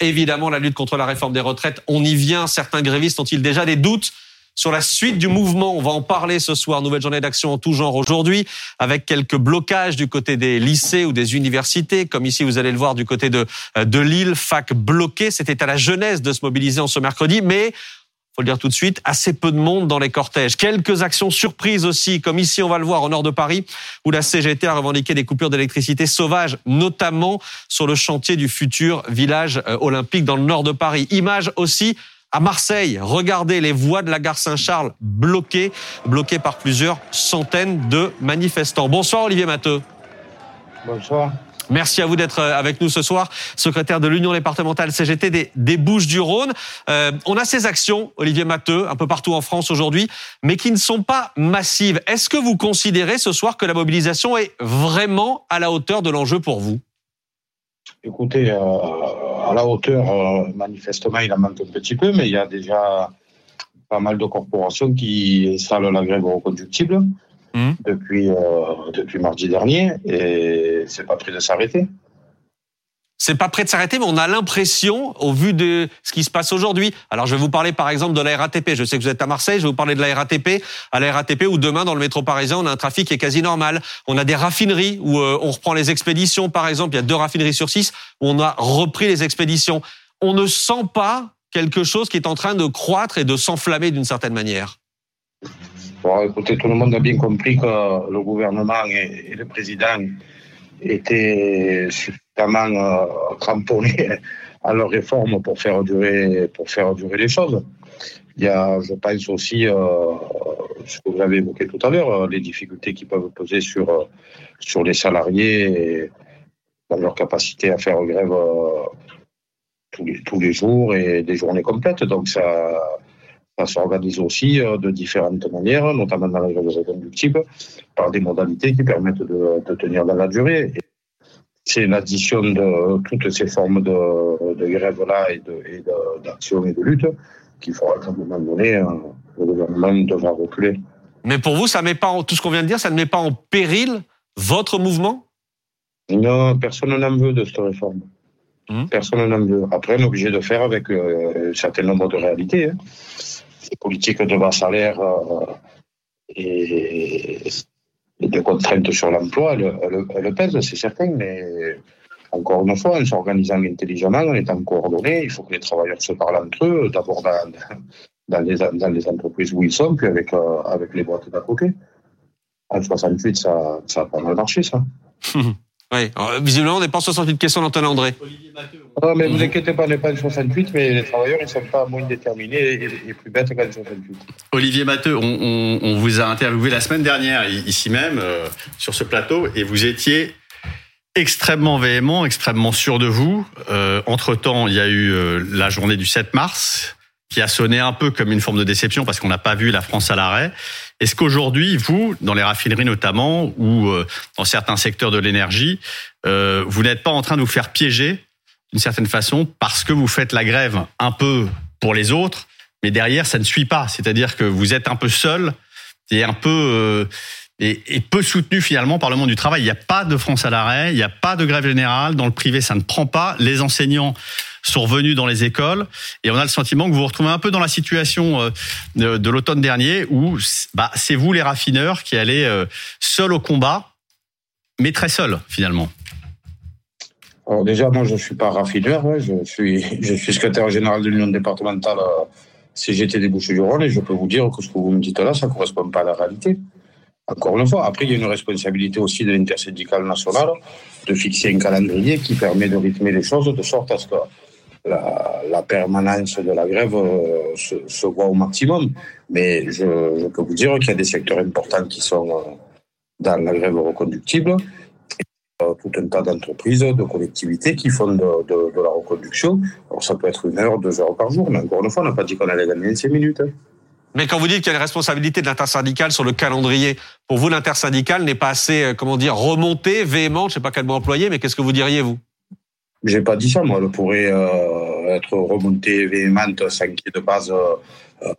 évidemment la lutte contre la réforme des retraites. On y vient. Certains grévistes ont-ils déjà des doutes sur la suite du mouvement? On va en parler ce soir. Nouvelle journée d'action en tout genre aujourd'hui, avec quelques blocages du côté des lycées ou des universités, comme ici vous allez le voir du côté de, de Lille, fac bloqué. C'était à la jeunesse de se mobiliser en ce mercredi, mais faut le dire tout de suite, assez peu de monde dans les cortèges. Quelques actions surprises aussi, comme ici on va le voir au nord de Paris, où la CGT a revendiqué des coupures d'électricité sauvages, notamment sur le chantier du futur village euh, olympique dans le nord de Paris. Image aussi à Marseille, regardez les voies de la gare Saint-Charles bloquées, bloquées par plusieurs centaines de manifestants. Bonsoir Olivier Matteux. Bonsoir. Merci à vous d'être euh, avec nous ce soir, secrétaire de l'Union départementale CGT des, Bouches-du-Rhône. Euh, on a ces actions, Olivier Matteux, un peu partout en France aujourd'hui, mais qui ne sont pas massives. Est-ce que vous considérez ce soir que la mobilisation est vraiment à la hauteur de l'enjeu pour vous? Écoutez, euh, à la hauteur, manifestement, il en manque un petit peu, mais il y a déjà pas mal de corporations qui installent la grève reconductible. Mmh. depuis, euh, depuis mardi dernier et c'est pas prêt de s'arrêter. C'est pas prêt de s'arrêter, mais on a l'impression, au vu de ce qui se passe aujourd'hui. Alors, je vais vous parler, par exemple, de la RATP. Je sais que vous êtes à Marseille. Je vais vous parler de la RATP. À la RATP, où demain, dans le métro parisien, on a un trafic qui est quasi normal. On a des raffineries où euh, on reprend les expéditions, par exemple. Il y a deux raffineries sur six où on a repris les expéditions. On ne sent pas quelque chose qui est en train de croître et de s'enflammer d'une certaine manière. Bon, écoutez, tout le monde a bien compris que le gouvernement et, le président étaient suffisamment euh, cramponnés à leur réforme pour faire durer, pour faire durer les choses. Il y a, je pense aussi, euh, ce que vous avez évoqué tout à l'heure, les difficultés qui peuvent peser sur, sur les salariés dans leur capacité à faire grève euh, tous, les, tous les jours et des journées complètes. Donc ça, ça s'organise aussi euh, de différentes manières, notamment dans la grève reconductible, par des modalités qui permettent de, de tenir dans la durée. C'est l'addition de toutes ces formes de, de grève-là et d'action et, et, de lutte qu'il faudra à un moment donné, euh, le gouvernement devra reculer. Mais pour vous, ça met pas en, tout ce qu'on vient de dire, ça ne met pas en péril votre mouvement? Non, personne n'en veut de cette réforme. Hum. Personne n'en veut. Après, on est obligé de faire avec euh, un certain nombre de réalités. Hein les politiques de bas salaire euh, et, des contraintes sur l'emploi, elles, pèsent, c'est certain, mais encore une fois, en s'organisant intelligemment, en étant coordonnés, il faut que les travailleurs se parlent entre eux, d'abord dans, dans, les, dans les entreprises où ils sont, puis avec, euh, avec les boîtes d'à côté. En 68, ça, ça a pas mal marché, ça. Oui, visiblement, on n'est pas en 68 questions d'Antoine André. Non, mais vous inquiétez pas, on n'est pas en 68, mais les travailleurs, ils ne sont pas moins déterminés et, plus bêtes qu'en 68. Olivier Matteux, on, on, vous a interviewé la semaine dernière, ici même, euh, sur ce plateau, et vous étiez extrêmement véhément, extrêmement sûr de vous. Euh, entre-temps, il y a eu euh, la journée du 7 mars, qui a sonné un peu comme une forme de déception parce qu'on n'a pas vu la France à l'arrêt. Est-ce qu'aujourd'hui, vous, dans les raffineries notamment, ou euh, dans certains secteurs de l'énergie, euh, vous n'êtes pas en train de vous faire piéger d'une certaine façon parce que vous faites la grève un peu pour les autres, mais derrière, ça ne suit pas. C'est-à-dire que vous êtes un peu seul et un peu euh, et, peu soutenu finalement par le monde du travail. Il n'y a pas de France à l'arrêt, il n'y a pas de grève générale. Dans le privé, ça ne prend pas. Les enseignants sont revenus dans les écoles et on a le sentiment que vous vous retrouvez un peu dans la situation euh, de, l'automne dernier où bah, c'est vous les raffineurs qui allez euh, seuls au combat, mais très seuls finalement. Alors déjà, moi, je ne suis pas raffineur, je, suis, je suis secrétaire général de l'Union départementale euh, CGT des Bouches-du-Rhône et je peux vous dire que ce que vous me dites là, ça ne correspond pas à la réalité. Encore une fois, après, il y a une responsabilité aussi de l'intersyndicale nationale de fixer un calendrier qui permet de rythmer les choses de sorte à ce que la, permanence de la grève euh, se, voit au maximum. Mais je, peux vous dire qu'il y a des secteurs importants qui sont euh, dans la grève reconductible. Euh, tout un tas d'entreprises, de collectivités qui font de, la reconduction. Alors ça peut être une heure, deux heures par jour, mais encore une fois, on n'a pas dit qu'on allait gagner cinq minutes. Hein. Mais quand vous dites qu'il y a une responsabilité de l'intersyndicale sur le calendrier, pour vous, l'intersyndicale n'est pas assez, comment dire, remontée, véhémente, je ne sais pas quel mot employer, mais qu'est-ce que vous diriez, vous? J'ai pas dit ça, moi. Elle pourrait euh, être remontée véhémente, sans qu'il de base euh, euh,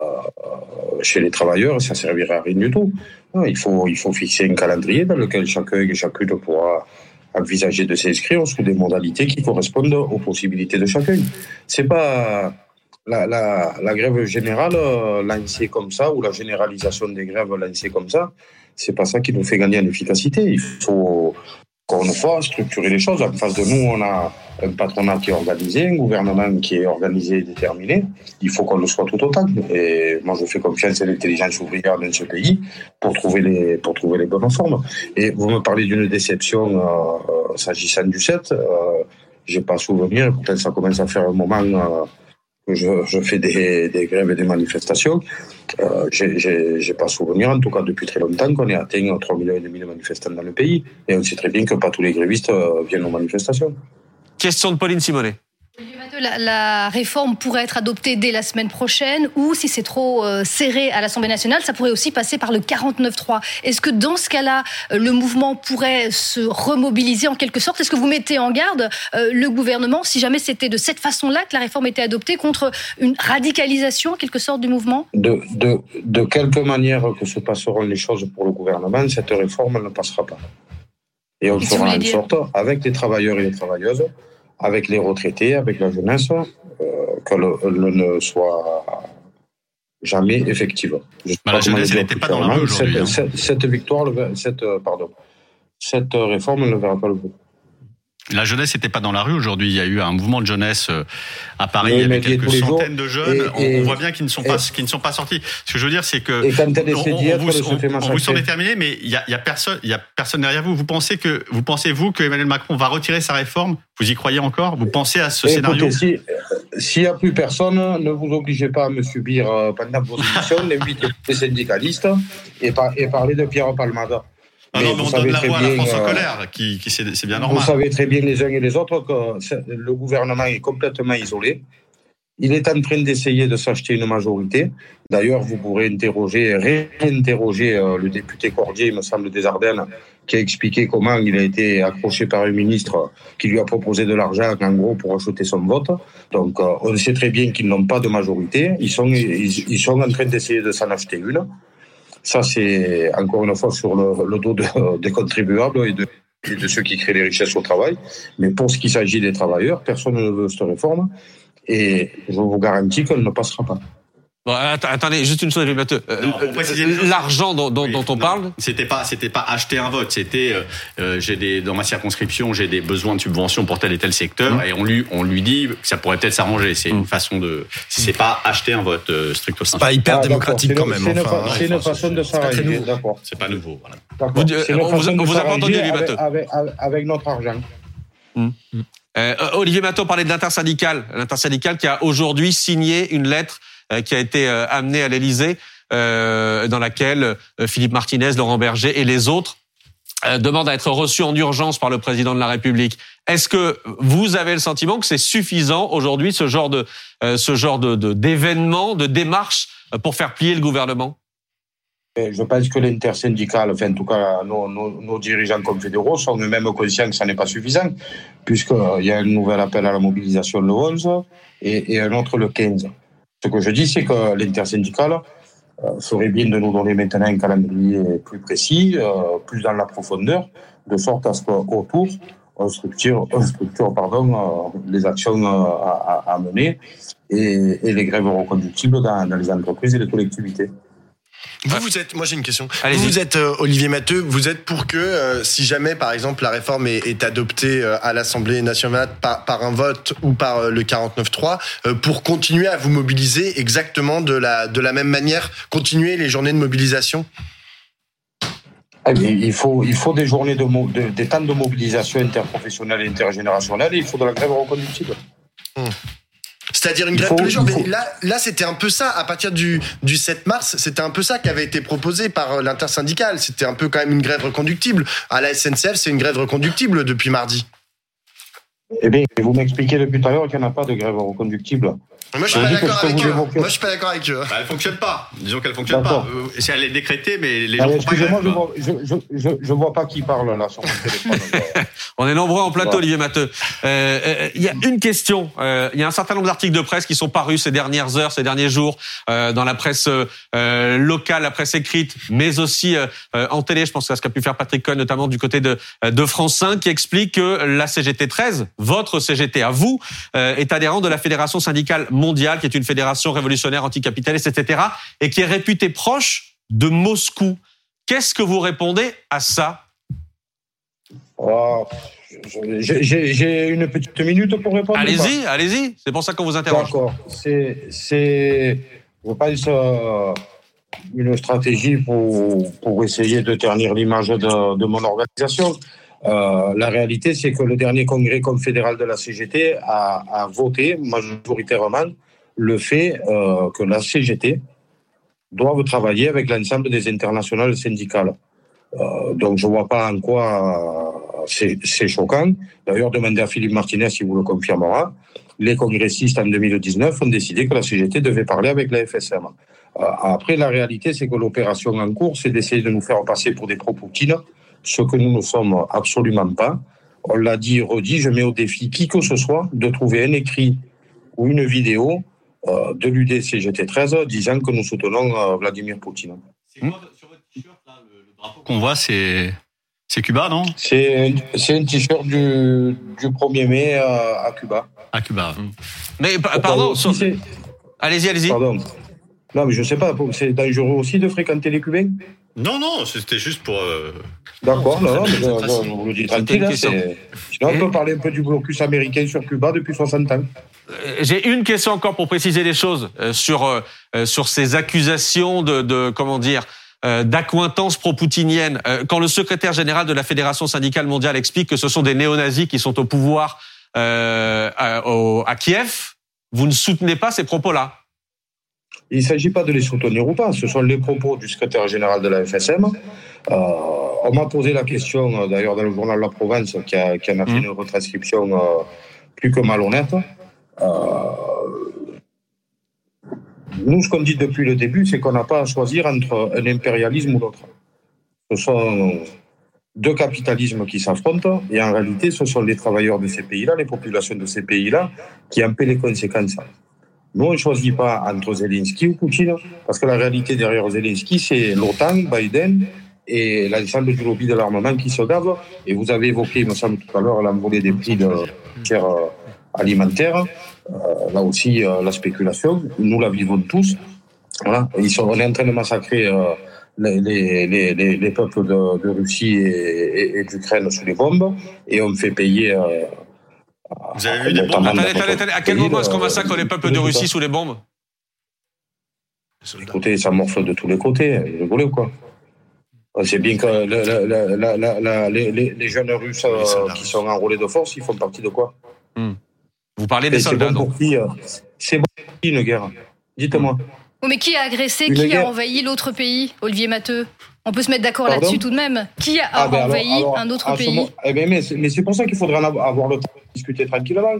chez les travailleurs. Ça servirait à rien du tout. Il faut, il faut fixer un calendrier dans lequel chacun et chacune pourra envisager de s'inscrire sous des modalités qui correspondent aux possibilités de chacun. C'est pas la, grève générale euh, lancée comme ça ou la généralisation des grèves lancées comme ça, c'est pas ça qui nous fait gagner en efficacité. Il faut une fois structurer les choses. En face de nous, on a un patronat qui est organisé, un gouvernement qui est organisé et déterminé. Il faut qu'on le soit tout autant. Et moi, je fais confiance à l'intelligence ouvrière dans ce pays pour trouver les, pour trouver les bonnes formes. Et vous me parlez d'une déception euh, euh s'agissant du 7. Euh, J'ai pas souvenir, peut-être ça commence à faire un moment je, fais des, grèves et des manifestations. Euh, J'ai pas souvenir, en tout cas depuis très longtemps, qu'on ait atteint 3 millions de manifestants dans le pays. Et on sait très bien que pas tous les grévistes euh, viennent aux manifestations. Question de Pauline Simonet. La, la, réforme pourrait être adoptée dès la semaine prochaine ou si c'est trop euh, serré à l'Assemblée nationale, ça pourrait aussi passer par le 49-3. Est-ce que dans ce cas-là, euh, le mouvement pourrait se remobiliser en quelque sorte? Est-ce que vous mettez en garde euh, le gouvernement si jamais c'était de cette façon-là que la réforme était adoptée contre une radicalisation en quelque sorte du mouvement? De, de, de quelque manière que se passeront les choses pour le gouvernement, cette réforme ne passera pas. Et on fera en sorte, avec les travailleurs et les travailleuses, avec les retraités, avec la jeunesse, euh, que le, le, ne soit jamais effective. Bah, la jeunesse n'était pas dans la rue aujourd'hui. Cette, cette, cette, victoire, cette, pardon, cette réforme ne verra pas le jour. La jeunesse n'était pas dans la rue aujourd'hui. Il y a eu un mouvement de jeunesse à Paris. Oui, il y avait quelques centaines de jeunes. Et, et, on, voit bien qu'ils ne sont pas, qu'ils ne sont pas sortis. Ce que je veux dire, c'est que et on, on, vous, on, on vous déterminé, mais il y a, il y a personne, il y a personne derrière vous. Vous pensez que, vous pensez vous que Emmanuel Macron va retirer sa réforme? Vous y croyez encore? Vous pensez à ce scénario? S'il n'y a plus personne, ne vous obligez pas à me subir pendant vos émissions. Les syndicalistes et, par, et parlez de Pierre Palmada. Ah non, mais on donne la voix à la France en colère, qui, qui c'est bien normal. Vous savez très bien les uns et les autres que le gouvernement est complètement isolé. Il est en train d'essayer de s'acheter une majorité. D'ailleurs, vous pourrez interroger, réinterroger euh, le député Cordier, il me semble, des Ardennes, qui a expliqué comment il a été accroché par un ministre qui lui a proposé de l'argent, en gros, pour acheter son vote. Donc, euh, on sait très bien qu'ils n'ont pas de majorité. Ils sont, ils, ils sont en train d'essayer de s'en acheter une. Ça, c'est encore une fois sur le, dos de, des contribuables et de, et de, ceux qui créent les richesses au travail. Mais pour ce qui s'agit des travailleurs, personne ne veut cette réforme et je vous garantis qu'elle ne passera pas. Bon, attendez, juste une chose, Mathieu. Euh, L'argent dont, dont, oui, dont, on non, parle, c'était pas, c'était pas acheter un vote. C'était, euh, euh, j'ai des dans ma circonscription, j'ai des besoins de subventions pour tel et tel secteur, mmh. et on lui, on lui dit que ça pourrait peut-être s'arranger. C'est mmh. une façon de, c'est pas acheter un vote euh, stricto sensu. C'est pas hyper ah, démocratique quand même. C'est enfin, une, une façon de s'arranger. D'accord. C'est pas nouveau. Voilà. Vous, on vous, on vous a pas entendu, Olivier avec, avec, avec, notre argent. Mmh. Euh, Olivier Matteau parlait de l'intersyndicale, l'intersyndicale qui a aujourd'hui signé une lettre euh, qui a été euh, amenée à l'Élysée, euh, dans laquelle Philippe Martinez, Laurent Berger et les autres demandent à être reçus en urgence par le président de la République. Est-ce que vous avez le sentiment que c'est suffisant aujourd'hui ce genre de ce genre de d'événement, de, de démarche pour faire plier le gouvernement? Je pense que l'intersyndicale, enfin, en tout cas, nos, nos, nos dirigeants confédéraux sont eux-mêmes conscients que ça n'est pas suffisant, puisqu'il y a un nouvel appel à la mobilisation le 11 et, et un autre le 15. Ce que je dis, c'est que l'intersyndicale euh, ferait bien de nous donner maintenant un calendrier plus précis, euh, plus dans la profondeur, de sorte à ce qu'autour, on structure, on structure pardon, euh, les actions à, à, mener et, et, les grèves reconductibles dans, dans les entreprises et les collectivités. Vous, vous êtes, moi j'ai une question. Vous, vous êtes euh, Olivier Matteux, vous êtes pour que euh, si jamais par exemple la réforme est, est adoptée euh, à l'Assemblée nationale par, par, un vote ou par euh, le 49-3, euh, pour continuer à vous mobiliser exactement de la, de la même manière, continuer les journées de mobilisation? Ah, il faut, il faut des journées de, de, des temps de mobilisation interprofessionnelle et intergénérationnelle et il faut de la grève reconductible. Hum. C'est-à-dire une grève tous les jours. Mais là, là c'était un peu ça. À partir du, du 7 mars, c'était un peu ça qui avait été proposé par l'intersyndicale. C'était un peu quand même une grève reconductible. À la SNCF, c'est une grève reconductible depuis mardi. Eh bien, vous m'expliquez depuis tout à l'heure qu'il n'y en a pas de grève reconductible. Moi, je suis pas d'accord avec eux. Moi, je suis pas d'accord avec eux. Bah, elle fonctionne pas. Disons qu'elle fonctionne pas. Euh, elle est décrétée, mais les gens Excusez-moi, je, je, je, je, vois pas qui parle là sur mon téléphone. On est nombreux en plateau, Olivier Matteux. Euh, euh, il y a une question. Euh, il y a un certain nombre d'articles de presse qui sont parus ces dernières heures, ces derniers jours, euh, dans la presse euh, locale, la presse écrite, mais aussi en télé. Je pense à ce qu'a pu faire Patrick Cohen, notamment du côté de, de France 5, qui explique que la CGT 13, votre CGT à vous, est adhérent de la Fédération syndicale mondiale, qui est une fédération révolutionnaire anticapitaliste, etc., et qui est réputée proche de Moscou. Qu'est-ce que vous répondez à ça? Oh, J'ai une petite minute pour répondre. Allez-y, allez-y. C'est pour ça qu'on vous interroge. D'accord. C'est, je pense, euh, une stratégie pour, pour essayer de ternir l'image de, de mon organisation? Euh, la réalité, c'est que le dernier congrès confédéral de la CGT a, voté majoritairement le fait euh, que la CGT doit travailler avec l'ensemble des internationales syndicales. Euh, donc je ne vois pas en quoi c'est choquant. D'ailleurs, demandez à Philippe Martinez si vous le confirmera. Les congressistes en 2019 ont décidé que la CGT devait parler avec la FSM. Après, la réalité, c'est que l'opération en cours, c'est d'essayer de nous faire passer pour des pro-Poutine, ce que nous ne sommes absolument pas. On l'a dit redit, je mets au défi qui que ce soit de trouver un écrit ou une vidéo euh, de l'UDCGT 13 disant que nous soutenons euh, Vladimir Poutine. Sur votre t-shirt, le, drapeau qu'on voit, c'est. C'est Cuba, non? C'est un, t-shirt du, du 1er mai euh, à Cuba. À Cuba. Mais pardon, allez-y, allez-y. Pardon. Non, mais je sais pas, c'est dangereux aussi de fréquenter les Cubains? Non, non, c'était juste pour. D'accord, non, non, mais vous le dites tranquille. Hein, sinon, on peut parler un peu du blocus américain sur Cuba depuis 60 ans. Euh, j'ai une question encore pour préciser les choses euh, sur euh, sur ces accusations de, de comment dire d'accointance pro-poutinienne. Quand le secrétaire général de la Fédération syndicale mondiale explique que ce sont des néo-nazis qui sont au pouvoir euh, à, à, Kiev, vous ne soutenez pas ces propos-là Il ne s'agit pas de les soutenir ou pas. Ce sont les propos du secrétaire général de la FSM. Euh, on m'a posé la question, d'ailleurs, dans le journal La Provence, qui, a, qui en a fait mmh. une retranscription euh, plus que malhonnête. Euh, nous, ce qu'on dit depuis le début, c'est qu'on n'a pas à choisir entre un impérialisme ou l'autre. Ce sont deux capitalismes qui s'affrontent et en réalité, ce sont les travailleurs de ces pays-là, les populations de ces pays-là qui en paient les conséquences. Nous, on ne choisit pas entre Zelensky ou Poutine, parce que la réalité derrière Zelensky, c'est l'OTAN, Biden et l'ensemble du lobby de l'armement qui se gave. Et vous avez évoqué, il me semble, tout à l'heure, l'envolée des prix de chair alimentaire. Euh, là aussi, euh, la spéculation, nous la vivons tous. Voilà. Ils sont, on est en train de massacrer euh, les, les, les, les, peuples de, de Russie et, et, d'Ukraine sous les bombes et on fait payer. Vous avez vu des bombes À quel moment est-ce qu'on massacre les peuples de Russie sous les bombes Écoutez, ça morfle de tous les côtés. Vous rigolez ou quoi c'est bien que les, les, jeunes Russes qui sont enrôlés de force, ils font partie de quoi hmm. Vous parlez des soldats, bon euh, C'est bon pour qui une guerre Dites-moi. mais qui a agressé, qui a envahi l'autre pays, Olivier Matteux On peut se mettre d'accord là-dessus tout de même. Qui a ah, ben envahi un autre pays eh ben, Mais, c'est pour ça qu'il faudrait avoir le temps de discuter tranquillement.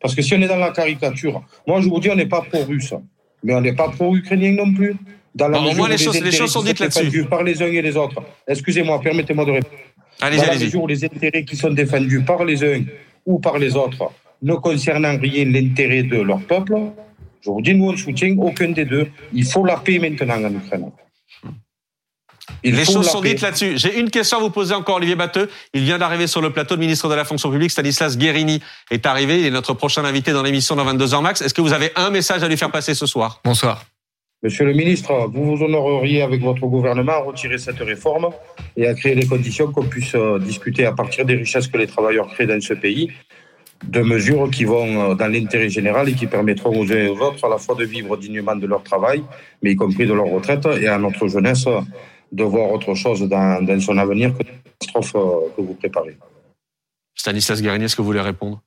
Parce que si on est dans la caricature, moi je vous dis, on n'est pas pro-russe, mais on n'est pas pro-ukrainien non plus. Dans la bon, les, choses, les choses sont dites là-dessus. Par les uns et les autres. Excusez-moi, permettez-moi de répondre. Allez, dans la mesure où les intérêts qui sont défendus par les uns ou par les autres ne concernant rien l'intérêt de leur peuple, je vous dis, nous, on ne soutient aucun des deux. Il faut la paix maintenant en Ukraine. Les choses sont dites là-dessus. J'ai une question à vous poser encore, Olivier Batteux. Il vient d'arriver sur le plateau. Le ministre de la fonction publique, Stanislas Guérini, est arrivé. Il est notre prochain invité dans l'émission dans 22h max. Est-ce que vous avez un message à lui faire passer ce soir? Bonsoir. Monsieur le ministre, vous vous honoreriez avec votre gouvernement à retirer cette réforme et à créer les conditions qu'on puisse euh, discuter à partir des richesses que les travailleurs créent dans ce pays de mesures qui vont euh, dans l'intérêt général et qui permettront aux uns et aux autres à la fois de vivre dignement de leur travail, mais y compris de leur retraite, et à notre jeunesse de voir autre chose dans, son avenir que la catastrophe euh, que vous préparez. Stanislas Guérini, est-ce que vous voulez répondre?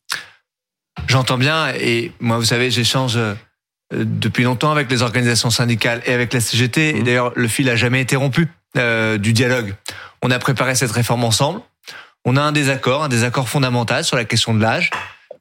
J'entends bien, et moi, vous savez, j'échange euh, depuis longtemps avec les organisations syndicales et avec la CGT, et mmh. d'ailleurs, le fil a jamais été rompu du dialogue. On a préparé cette réforme ensemble. On a un désaccord, un désaccord fondamental sur la question de l'âge.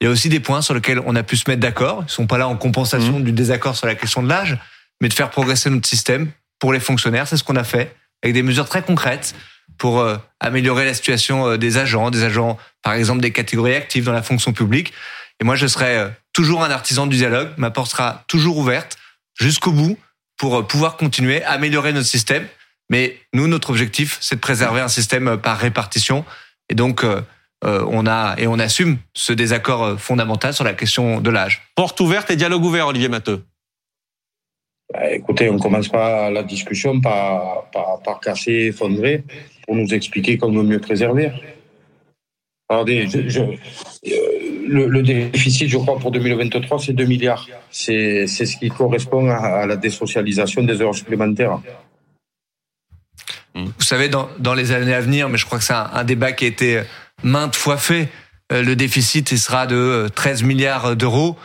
Il y a aussi des points sur lesquels on a pu se mettre d'accord. Ils sont pas là en compensation mmh. du désaccord sur la question de l'âge, mais de faire progresser notre système pour les fonctionnaires. C'est ce qu'on a fait avec des mesures très concrètes pour euh, améliorer la situation euh, des agents, des agents, par exemple, des catégories actives dans la fonction publique. Et moi, je serai euh, toujours un artisan du dialogue. Ma porte sera toujours ouverte jusqu'au bout pour pouvoir continuer à améliorer notre système. Mais nous, notre objectif, c'est de préserver un système par répartition. Et donc, on a et on assume ce désaccord fondamental sur la question de l'âge. Porte ouverte et dialogue ouvert, Olivier Matteux. Bah, écoutez, on commence pas la discussion par, par, casser, effondrer, pour nous expliquer comment mieux préserver. Euh, le, déficit, je crois, pour 2023, c'est 2 milliards. C'est ce qui correspond à, la désocialisation des heures supplémentaires. Vous savez, dans, dans les années à venir, mais je crois que c'est un, débat qui a été maintes fois fait, euh, le déficit sera de 13 milliards d'euros.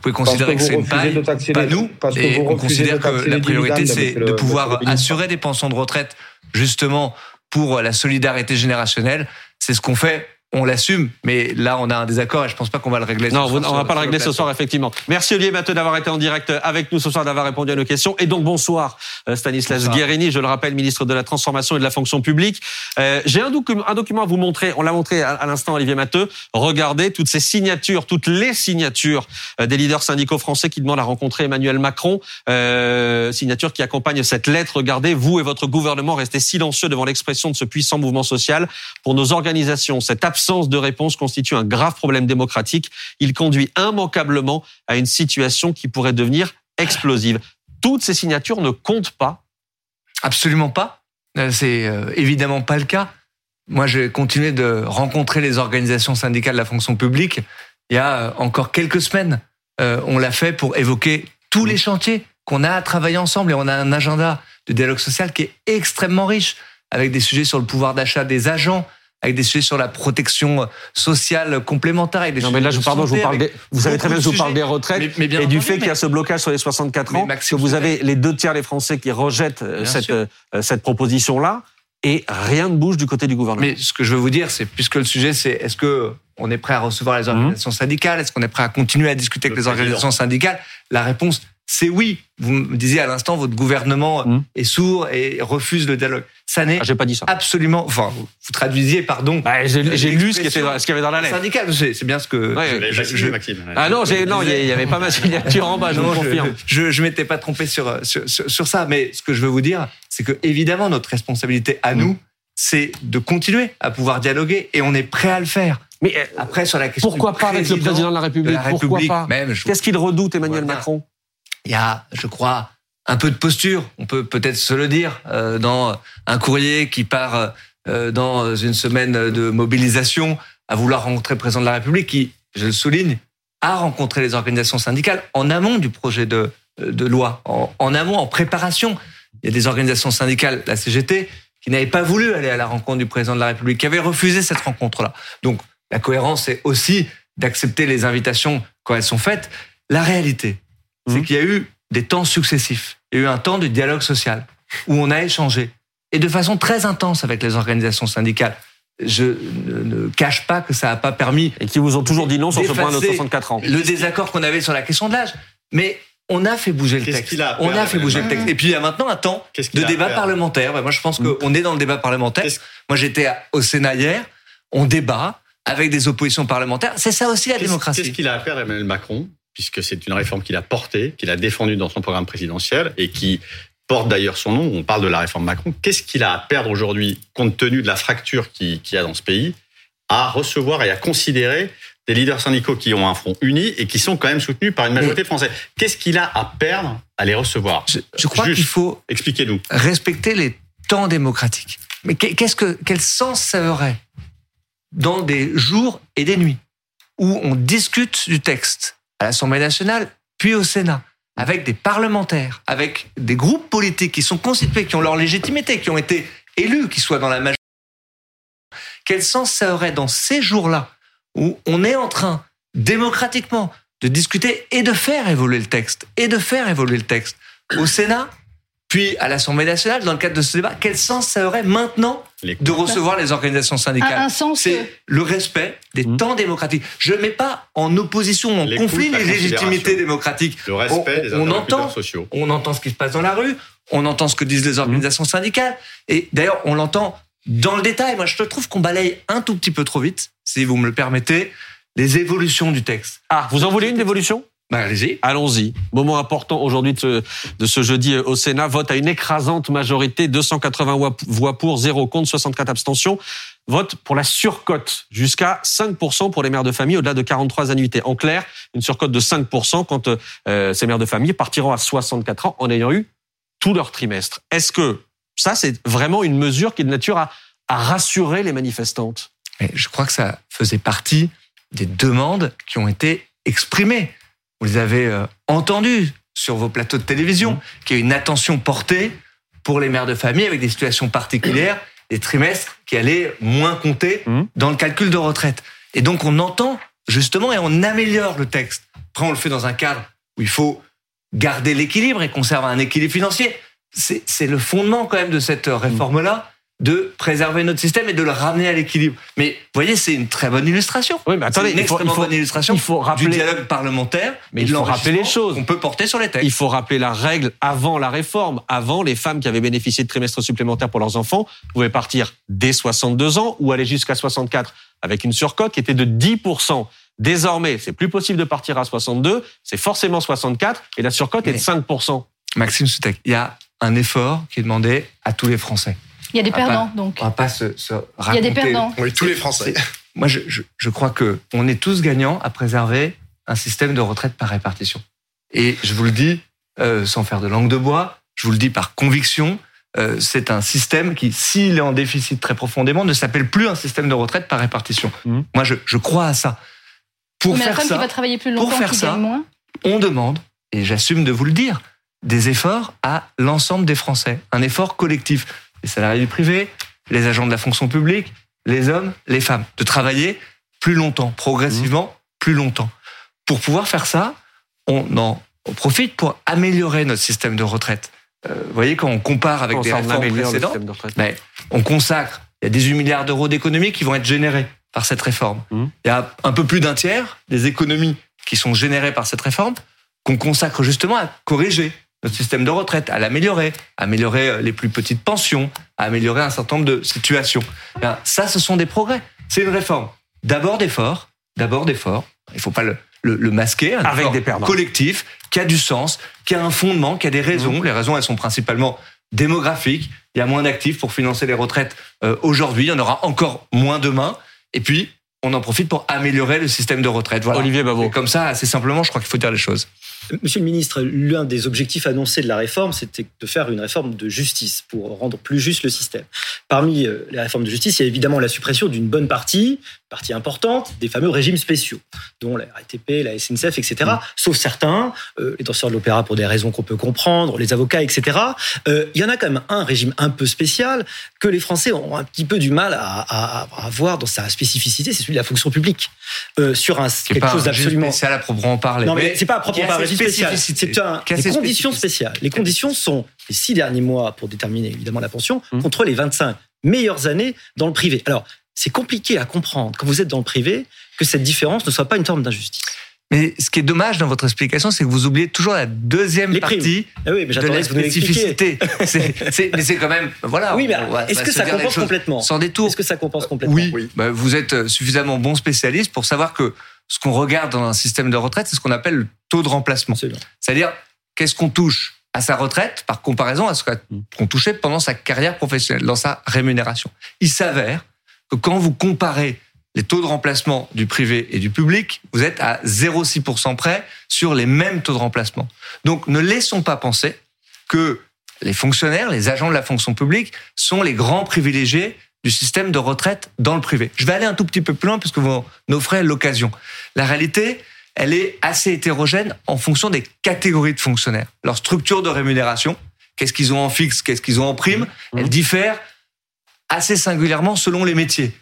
Vous pouvez considérer que, c'est une paille, pas nous. Et on considère que la priorité, c'est de pouvoir assurer des pensions de retraite, justement, pour la solidarité générationnelle. C'est ce qu'on fait on l'assume, mais là on a un désaccord et je pense pas qu'on va le régler. Non, on va pas le régler ce soir effectivement. Merci Olivier Matteux d'avoir été en direct avec nous ce soir, d'avoir répondu à nos questions. Et donc bonsoir euh, Stanislas Guérini, je le rappelle, ministre de la Transformation et de la Fonction publique. Euh, J'ai un, document, un document à vous montrer. On l'a montré à, l'instant Olivier Matteux. Regardez toutes ces signatures, toutes les signatures euh, des leaders syndicaux français qui demandent à rencontrer Emmanuel Macron. Euh, signatures qui accompagnent cette lettre. Regardez, vous et votre gouvernement restez silencieux devant l'expression de ce puissant mouvement social. Pour nos organisations, cette l'absence de réponse constitue un grave problème démocratique. Il conduit immanquablement à une situation qui pourrait devenir explosive. Toutes ces signatures ne comptent pas Absolument pas. Euh, c'est euh, évidemment pas le cas. Moi, j'ai continué de rencontrer les organisations syndicales de la fonction publique. Il y a euh, encore quelques semaines, on l'a fait pour évoquer tous les chantiers qu'on a à travailler ensemble et on a un agenda de dialogue social qui est extrêmement riche avec des sujets sur le pouvoir d'achat des agents, avec des sujets sur la protection sociale complémentaire. Avec des non, mais là, je, pardon, je vous parle des, vous savez très bien, je vous parle des retraites mais, et du fait qu'il y a ce blocage sur les 64 ans, que vous avez les deux tiers des Français qui rejettent euh, cette, euh, cette proposition-là et rien ne bouge du côté du gouvernement. Mais ce que je veux vous dire, c'est puisque le sujet, c'est est-ce que on est prêt à recevoir les organisations syndicales Est-ce qu'on est prêt à continuer à discuter avec les organisations syndicales? La réponse, c'est oui. Vous me disiez à l'instant, votre gouvernement mmh. est sourd et refuse le dialogue. Ça n'est ah, pas dit ça. absolument. Enfin, vous, traduisiez, pardon. Bah, j'ai lu ce qu'il y avait dans la lettre. Syndical, c'est bien ce que. Ah non, non, il y avait pas ma signature en bas. Je vous confirme. Je, je, m'étais pas trompé sur, sur, sur ça, mais ce que je veux vous dire, c'est que évidemment notre responsabilité à nous, c'est de continuer à pouvoir dialoguer, et on est prêt à le faire. Mais euh, après, sur la question. Pourquoi pas avec le président de la République, Pourquoi pas? Qu'est-ce qu'il redoute, Emmanuel Macron? Il y a, je crois, un peu de posture. On peut peut-être se le dire euh, dans un courrier qui part euh, dans une semaine de mobilisation à vouloir rencontrer le président de la République, qui, je le souligne, a rencontré les organisations syndicales en amont du projet de, de loi, en, amont, en préparation. Il y a des organisations syndicales, la CGT, qui n'avaient pas voulu aller à la rencontre du président de la République, qui avaient refusé cette rencontre-là. Donc, la cohérence, c'est aussi d'accepter les invitations quand elles sont faites. La réalité, c'est mhm. qu'il y a eu des temps successifs. Il y a eu un temps de dialogue social où on a échangé et de façon très intense avec les organisations syndicales. Je ne, cache pas que ça n'a pas permis. Et qui vous ont toujours dit non sur ce point de 64 ans. Le désaccord qu'on avait sur la question de l'âge. Mais on a fait bouger le texte. on a fait bouger le texte. Et puis il y a maintenant un temps de débat parlementaire. Moi, je pense mm. qu'on est dans le débat parlementaire. Moi, j'étais au Sénat hier. On débat avec des oppositions parlementaires. C'est ça aussi la démocratie. Qu'est-ce qu'il a à faire, Emmanuel Macron? Puisque c'est une réforme qu'il a portée, qu'il a défendue dans son programme présidentiel et qui porte d'ailleurs son nom. On parle de la réforme Macron. Qu'est-ce qu'il a à perdre aujourd'hui, compte tenu de la fracture qu'il y a dans ce pays, à recevoir et à considérer des leaders syndicaux qui ont un front uni et qui sont quand même soutenus par une majorité française? Qu'est-ce qu'il a à perdre à les recevoir? Je, crois qu'il faut expliquez-nous respecter les temps démocratiques. Mais qu'est-ce que quel sens ça aurait dans des jours et des nuits où on discute du texte à l'Assemblée nationale, puis au Sénat, avec des parlementaires, avec des groupes politiques qui sont constitués, qui ont leur légitimité, qui ont été élus, qui soient dans la majorité. Quel sens ça aurait dans ces jours-là où on est en train, démocratiquement, de discuter et de faire évoluer le texte, et de faire évoluer le texte au Sénat puis à l'Assemblée nationale, dans le cadre de ce débat, quel sens ça aurait maintenant de recevoir les organisations syndicales un, sens C'est le respect des mmh. temps démocratiques. Je ne mets pas en opposition, en conflit les légitimités démocratiques. Le respect on, des entend, sociaux. On entend ce qui se passe dans la rue, on entend ce que disent les organisations syndicales, et d'ailleurs on l'entend dans le détail. Moi, je trouve qu'on balaye un tout petit peu trop vite, si vous me le permettez, les évolutions du texte. Ah, vous en voulez une évolution? Allez-y. Allons-y. Moment important aujourd'hui de, de ce, jeudi au Sénat. Vote à une écrasante majorité, 280 voix pour, 0 contre, 64 abstentions. Vote pour la surcote, jusqu'à 5% pour les mères de famille au-delà de 43 annuités. En clair, une surcote de 5% quand euh, ces mères de famille partiront à 64 ans en ayant eu tout leur trimestre. Est-ce que ça, c'est vraiment une mesure qui est de nature à, à rassurer les manifestantes? Je crois que ça faisait partie des demandes qui ont été exprimées vous les avez euh, entendus sur vos plateaux de télévision, mmh. qu'il y a une attention portée pour les mères de famille avec des situations particulières, des trimestres qui allaient moins compter mmh. dans le calcul de retraite. Et donc on entend justement et on améliore le texte. Après on le fait dans un cadre où il faut garder l'équilibre et conserver un équilibre financier. C'est le fondement quand même de cette réforme-là de préserver notre système et de le ramener à l'équilibre. Mais vous voyez, c'est une très bonne illustration. Oui, mais attendez, une il faut, extrêmement bonne illustration il faut rappeler, du dialogue parlementaire. Mais il faut rappeler les choses. On peut porter sur les textes. Il faut rappeler la règle avant la réforme. Avant, les femmes qui avaient bénéficié de trimestres supplémentaires pour leurs enfants pouvaient partir dès 62 ans ou aller jusqu'à 64 avec une surcote qui était de 10%. Désormais, c'est plus possible de partir à 62, c'est forcément 64 et la surcote est de 5%. Maxime Soutek, il y a un effort qui est demandé à tous les Français. Il y a des perdants, donc. On va pas se, Il y a des perdants. Oui, tous les Français. Moi, je, je, je crois que on est tous gagnants à préserver un système de retraite par répartition. Et je vous le dis euh, sans faire de langue de bois, je vous le dis par conviction, euh, c'est un système qui, s'il est en déficit très profondément, ne s'appelle plus un système de retraite par répartition. Mmh. Moi, je, je, crois à ça. Pour Mais faire la ça, qui va travailler plus longtemps, pour faire ça, moins on demande, et j'assume de vous le dire, des efforts à l'ensemble des Français, un effort collectif les salariés du privé, les agents de la fonction publique, les hommes, les femmes, de travailler plus longtemps, progressivement mmh. plus longtemps. Pour pouvoir faire ça, on en profite pour améliorer notre système de retraite. Euh, vous voyez, quand on compare avec des réformes précédentes, mais on consacre, il y a 18 milliards d'euros d'économies qui vont être générés par cette réforme. Mmh. Il y a un peu plus d'un tiers des économies qui sont générées par cette réforme qu'on consacre justement à corriger notre système de retraite, à l'améliorer, améliorer euh, les plus petites pensions, à améliorer un certain nombre de situations. ça, ce sont des progrès. C'est une réforme. D'abord d'effort, d'abord d'effort. Il ne faut pas le, le, masquer. Un Avec des perdants. Collectif, qui a du sens, qui a un fondement, qui a des raisons. Mmh. Les raisons, elles sont principalement démographiques. Il y a moins d'actifs pour financer les retraites euh, aujourd'hui. Il y en aura encore moins demain. Et puis, on en profite pour améliorer le système de retraite. Voilà. Olivier Babot. comme ça, assez simplement, je crois qu'il faut dire les choses. Monsieur le ministre, l'un des objectifs annoncés de la réforme, c'était de faire une réforme de justice pour rendre plus juste le système. Parmi euh, les réformes de justice, il y a évidemment la suppression d'une bonne partie, partie importante, des fameux régimes spéciaux, dont la RATP, la SNCF, etc. Mmh. Sauf certains, euh, les danseurs de l'opéra pour des raisons qu'on peut comprendre, les avocats, etc. Euh, il y en a quand même un régime un peu spécial que les Français ont un petit peu du mal à, à, à voir dans sa spécificité, c'est celui de la fonction publique. sur un, quelque chose d'absolument. C'est à proprement parler. Non, mais, c'est pas à proprement parler c'est un, des conditions spéciales. Les conditions sont les six derniers mois pour déterminer évidemment la pension mmh. contre les 25 meilleures années dans le privé. Alors, c'est compliqué à comprendre quand vous êtes dans le privé que cette différence ne soit pas une forme d'injustice. Mais ce qui est dommage dans votre explication, c'est que vous oubliez toujours la deuxième partie ah oui, mais de la spécificité. mais c'est quand même, voilà. Oui, mais est-ce que ça compense complètement Sans détour. Est-ce que ça compense complètement Oui. oui. Bah, vous êtes suffisamment bon spécialiste pour savoir que ce qu'on regarde dans un système de retraite, c'est ce qu'on appelle le taux de remplacement. C'est-à-dire, qu'est-ce qu'on touche à sa retraite par comparaison à ce qu'on touchait pendant sa carrière professionnelle, dans sa rémunération? Il s'avère que quand vous comparez les taux de remplacement du privé et du public, vous êtes à 0,6% près sur les mêmes taux de remplacement. Donc ne laissons pas penser que les fonctionnaires, les agents de la fonction publique sont les grands privilégiés du système de retraite dans le privé. Je vais aller un tout petit peu plus loin parce que vous en offrez l'occasion. La réalité, elle est assez hétérogène en fonction des catégories de fonctionnaires. Leur structure de rémunération, qu'est-ce qu'ils ont en fixe, qu'est-ce qu'ils ont en prime, mmh. elle diffère assez singulièrement selon les métiers.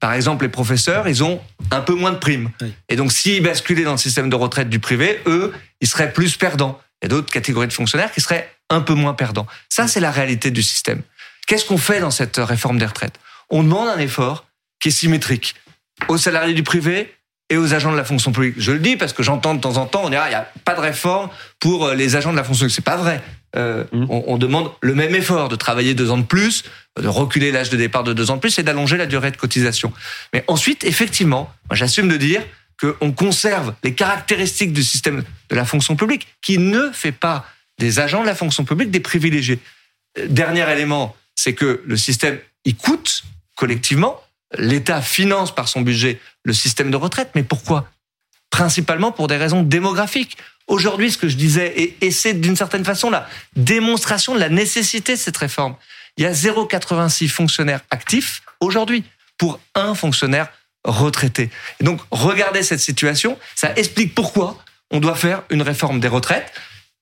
Par exemple, les professeurs, ils ont un peu moins de primes. Et donc, s'ils basculaient dans le système de retraite du privé, eux, ils seraient plus perdants. Il y a d'autres catégories de fonctionnaires qui seraient un peu moins perdants. Ça, c'est la réalité du système. Qu'est-ce qu'on fait dans cette réforme des retraites? On demande un effort qui est symétrique aux salariés du privé et aux agents de la fonction publique. Je le dis parce que j'entends de temps en temps, on dira, il n'y a pas de réforme pour euh, les agents de la fonction publique. C'est pas vrai. Euh, mmh. on, on, demande le même effort de travailler deux ans de plus, de reculer l'âge de départ de deux ans de plus et d'allonger la durée de cotisation. Mais ensuite, effectivement, j'assume de dire qu'on conserve les caractéristiques du système de la fonction publique qui ne fait pas des agents de la fonction publique des privilégiés. Euh, dernier élément, c'est que le système, il coûte collectivement. L'État finance par son budget le système de retraite. Mais pourquoi? Principalement pour des raisons démographiques. Aujourd'hui, ce que je disais, et, c'est d'une certaine façon la démonstration de la nécessité de cette réforme. Il y a 0,86 fonctionnaires actifs aujourd'hui pour un fonctionnaire retraités. Et donc, regardez cette situation, ça explique pourquoi on doit faire une réforme des retraites.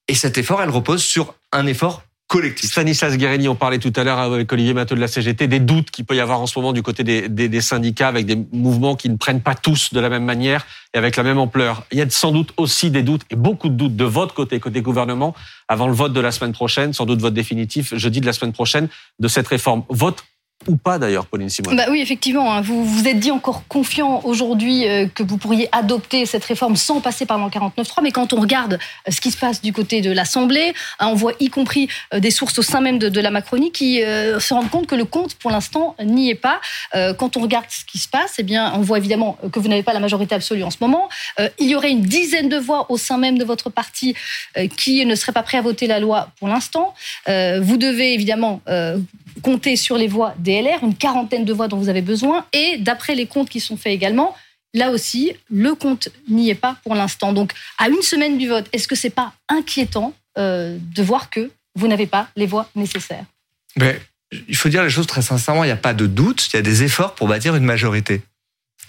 Et cet effort, elle repose sur un effort collectif. Stanislas Guérini, on parlait tout à l'heure avec Olivier Matteux de la CGT, des doutes qu'il peut y avoir en ce moment du côté des, syndicats avec des mouvements qui ne prennent pas tous de la même manière et avec la même ampleur. Il y a sans doute aussi des doutes et beaucoup de doutes de votre côté, côté gouvernement, avant le vote de la semaine prochaine, sans doute vote définitif jeudi de la semaine prochaine de cette réforme. Votre ou pas d'ailleurs, Pauline Simon. Bah oui, effectivement. Hein. Vous vous êtes dit encore confiant aujourd'hui euh, que vous pourriez adopter cette réforme sans passer par l'an 49.3, mais quand on regarde euh, ce qui se passe du côté de l'Assemblée, hein, on voit y compris euh, des sources au sein même de, la Macronie qui se rendent compte que le compte, pour l'instant, n'y est pas. Quand on regarde ce qui se passe, eh bien, on voit évidemment que vous n'avez pas la majorité absolue en ce moment. Il y aurait une dizaine de voix au sein même de votre parti qui ne seraient pas prêts à voter la loi pour l'instant. Vous devez évidemment compter sur les voix des LR, une quarantaine de voix dont vous avez besoin. Et d'après les comptes qui sont faits également, là aussi, le compte n'y est pas pour l'instant. Donc, à une semaine du vote, est-ce que c'est pas inquiétant euh, de voir que vous n'avez pas les voix nécessaires? Mais il faut dire les choses très sincèrement. Il n'y a pas de doute. Il y a des efforts pour bâtir une majorité.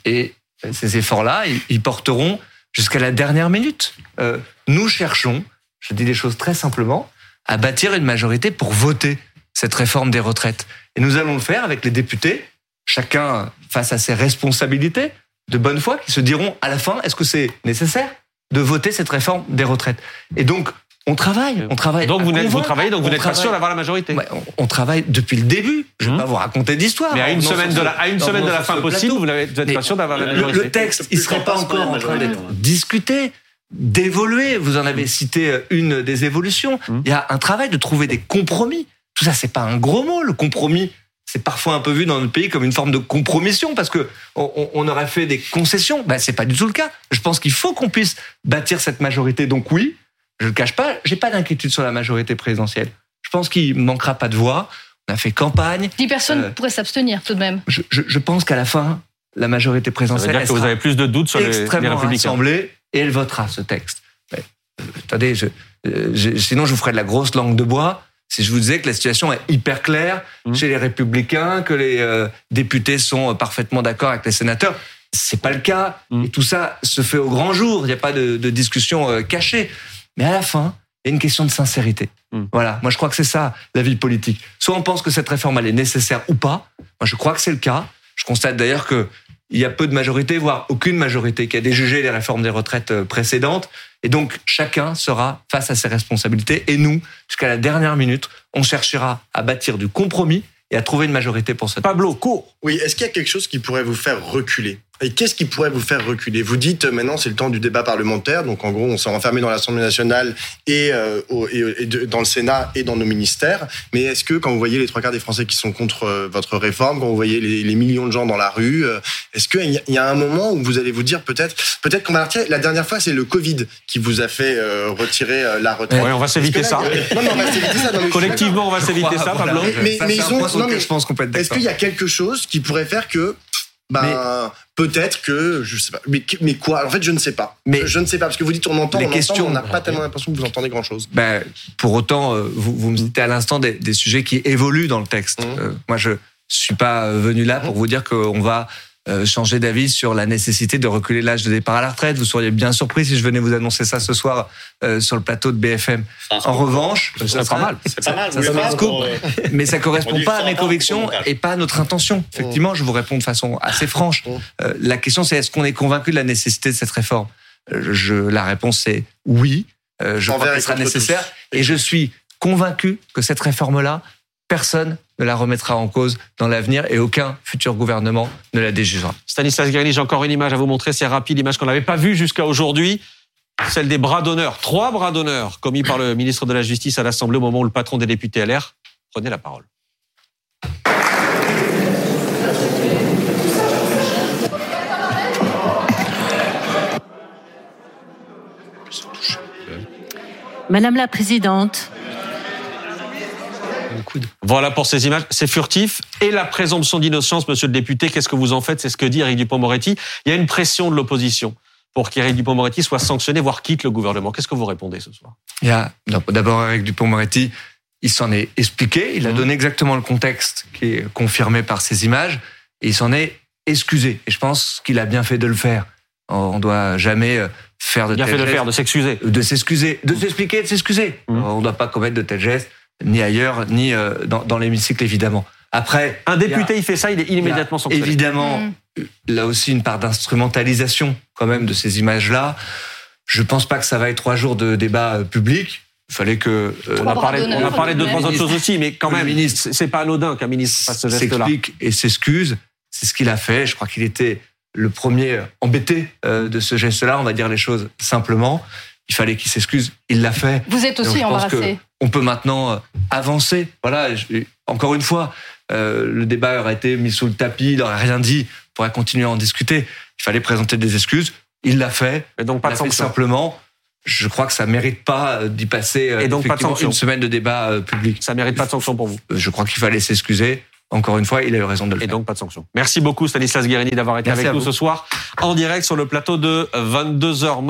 Et ces efforts-là, ils porteront jusqu'à la dernière minute. Euh, nous cherchons, je dis les choses très simplement, à bâtir une majorité pour voter cette réforme des retraites. Et nous allons le faire avec les députés, chacun face à ses responsabilités de bonne foi, qui se diront à la fin, est-ce que c'est nécessaire de voter cette réforme des retraites? Et donc, on travaille, on travaille. Donc vous, vous travaillez, donc vous n'êtes pas sûr d'avoir la majorité. on, travaille depuis le début. Je ne vais mmh. pas vous raconter d'histoire. Mais à une semaine de la, à une semaine de la fin possible, vous n'êtes pas sûr d'avoir la majorité. Le, texte, il serait pas encore en train d'être discuté d'évoluer. Vous en avez cité une des évolutions. Mmh. Il y a un travail de trouver des compromis. Tout ça, c'est pas un gros mot. Le compromis, c'est parfois un peu vu dans notre pays comme une forme de compromission parce que on, aurait fait des concessions. Ben, c'est pas du tout le cas. Je pense qu'il faut qu'on puisse bâtir cette majorité. Donc oui, je le cache pas, j'ai pas d'inquiétude sur la majorité présidentielle. Je pense qu'il manquera pas de voix. On a fait campagne. Dix personnes euh, pourraient s'abstenir tout de même. Je, pense qu'à la fin, la majorité présidentielle. Ça veut dire que vous avez plus de doutes sur les, les républicains. et elle votera ce texte. Mais, euh, attendez, euh, sinon je vous ferai de la grosse langue de bois si je vous disais que la situation est hyper claire mmh. chez les républicains, que les euh, députés sont parfaitement d'accord avec les sénateurs, c'est pas le cas. Mmh. Et tout ça se fait au grand jour. Il n'y a pas de, de discussion euh, cachée. Mais à la fin, il y a une question de sincérité. Mmh. Voilà. Moi, je crois que c'est ça la vie politique. Soit on pense que cette réforme elle est nécessaire ou pas. Moi, je crois que c'est le cas. Je constate d'ailleurs que il y a peu de majorité, voire aucune majorité, qui a déjugé les réformes des retraites euh, précédentes. Et donc, chacun sera face à ses responsabilités. Et nous, jusqu'à la dernière minute, on cherchera à bâtir du compromis et à trouver une majorité pour ça. Pablo, court. Oui, est-ce qu'il y a quelque chose qui pourrait vous faire reculer? Et qu'est-ce qui pourrait vous faire reculer? Vous dites euh, maintenant c'est le temps du débat parlementaire, donc en gros on s'est enfermé dans l'Assemblée nationale et, euh, et, dans le Sénat et dans nos ministères. Mais est-ce que quand vous voyez les trois quarts des Français qui sont contre euh, votre réforme, quand vous voyez les, les millions de gens dans la rue, est-ce qu'il y, a un moment où vous allez vous dire peut-être, peut-être qu'on va retirer La dernière fois c'est le Covid qui vous a fait retirer la retraite. Oui, on va s'éviter ça. Non, non, on va s'éviter ça. Collectivement, on va s'éviter ça, Pablo. Mais, mais, ils ont, non, mais je pense qu'on peut être Est-ce qu'il y a quelque chose qui pourrait faire que ben, peut-être que je sais pas. Mais, mais, quoi? En fait, je ne sais pas. Mais je ne sais pas parce que vous dites on entend, les on questions, on n'a pas tellement l'impression que vous entendez grand chose. Ben, pour autant, euh, vous, vous me dites à l'instant des, des, sujets qui évoluent dans le texte. Mmh. Euh, moi, je suis pas euh, venu là pour mmh. vous dire qu'on va euh, changer d'avis sur la nécessité de reculer l'âge de départ à la retraite. Vous seriez bien surpris si je venais vous annoncer ça ce soir euh, sur le plateau de BFM. en revanche, c'est pas mal. C'est pas mal. Ça, ça mais ça correspond pas à mes convictions et pas à notre intention. Effectivement, je vous réponds de façon assez franche. Euh, la question, c'est est-ce qu'on est convaincu de la nécessité de cette réforme? Je, La réponse est oui. je crois qu'elle sera nécessaire et je suis convaincu que cette réforme-là, personne ne la remettra en cause dans l'avenir et aucun futur gouvernement ne la déjugera. Stanislas Guérini, j'ai encore une image à vous montrer, c'est rapide, image qu'on n'avait pas vue jusqu'à aujourd'hui, celle des bras d'honneur, trois bras d'honneur commis par le ministre de la Justice à l'Assemblée au moment où le patron des députés LR prenait la parole. Madame la Présidente, voilà pour ces images. C'est furtif. Et la présomption d'innocence, monsieur le député, qu'est-ce que vous en faites? C'est ce que dit Eric Dupont-Moretti. Il y a une pression de l'opposition pour qu'Éric Dupont-Moretti soit sanctionné, voire quitte le gouvernement. Qu'est-ce que vous répondez ce soir? Il y a d'abord Éric Dupont-Moretti, il s'en est expliqué, il a mmh. donné exactement le contexte qui est confirmé par ces images, et il s'en est excusé. Et je pense qu'il a bien fait de le faire. On doit jamais euh, faire de bien fait de le faire, de s'excuser, de s'excuser, de s'expliquer, de s'excuser. Mmh. On ne doit pas commettre de tels gestes ni ailleurs, ni euh, dans, dans l'hémicycle, évidemment. Après, un député, il, fait ça, il est immédiatement sanctionné. Évidemment, mm. là aussi une part d'instrumentalisation quand même de ces images-là. Je pense pas que ça va être trois jours de débat euh, public. Il fallait que euh, on a parlé, on a parlé de trois autres choses aussi, mais quand même, ministre, c'est pas anodin qu'un ministre fasse ce geste-là. S'explique et s'excuse. C'est ce qu'il a fait. Je crois qu'il était le premier embêté de ce geste-là. On va dire les choses simplement. Il fallait qu'il s'excuse. Il l'a fait. Vous êtes aussi embarrassé on peut maintenant euh, avancer. Voilà, encore une fois, euh, le débat aurait été mis sous le tapis, il n'aurait rien dit, on pourrait continuer à en discuter. Il fallait présenter des excuses. Il l'a fait. Et donc pas de sanction. Simplement, je crois que ça mérite pas euh, d'y passer et donc pas de une semaine de débat public. Ça mérite pas de sanction pour vous. Je crois qu'il fallait s'excuser. Encore une fois, il a eu raison de le faire. Et donc pas de sanction. Merci beaucoup Stanislas Guérini d'avoir été avec nous ce soir en direct sur le plateau de 22h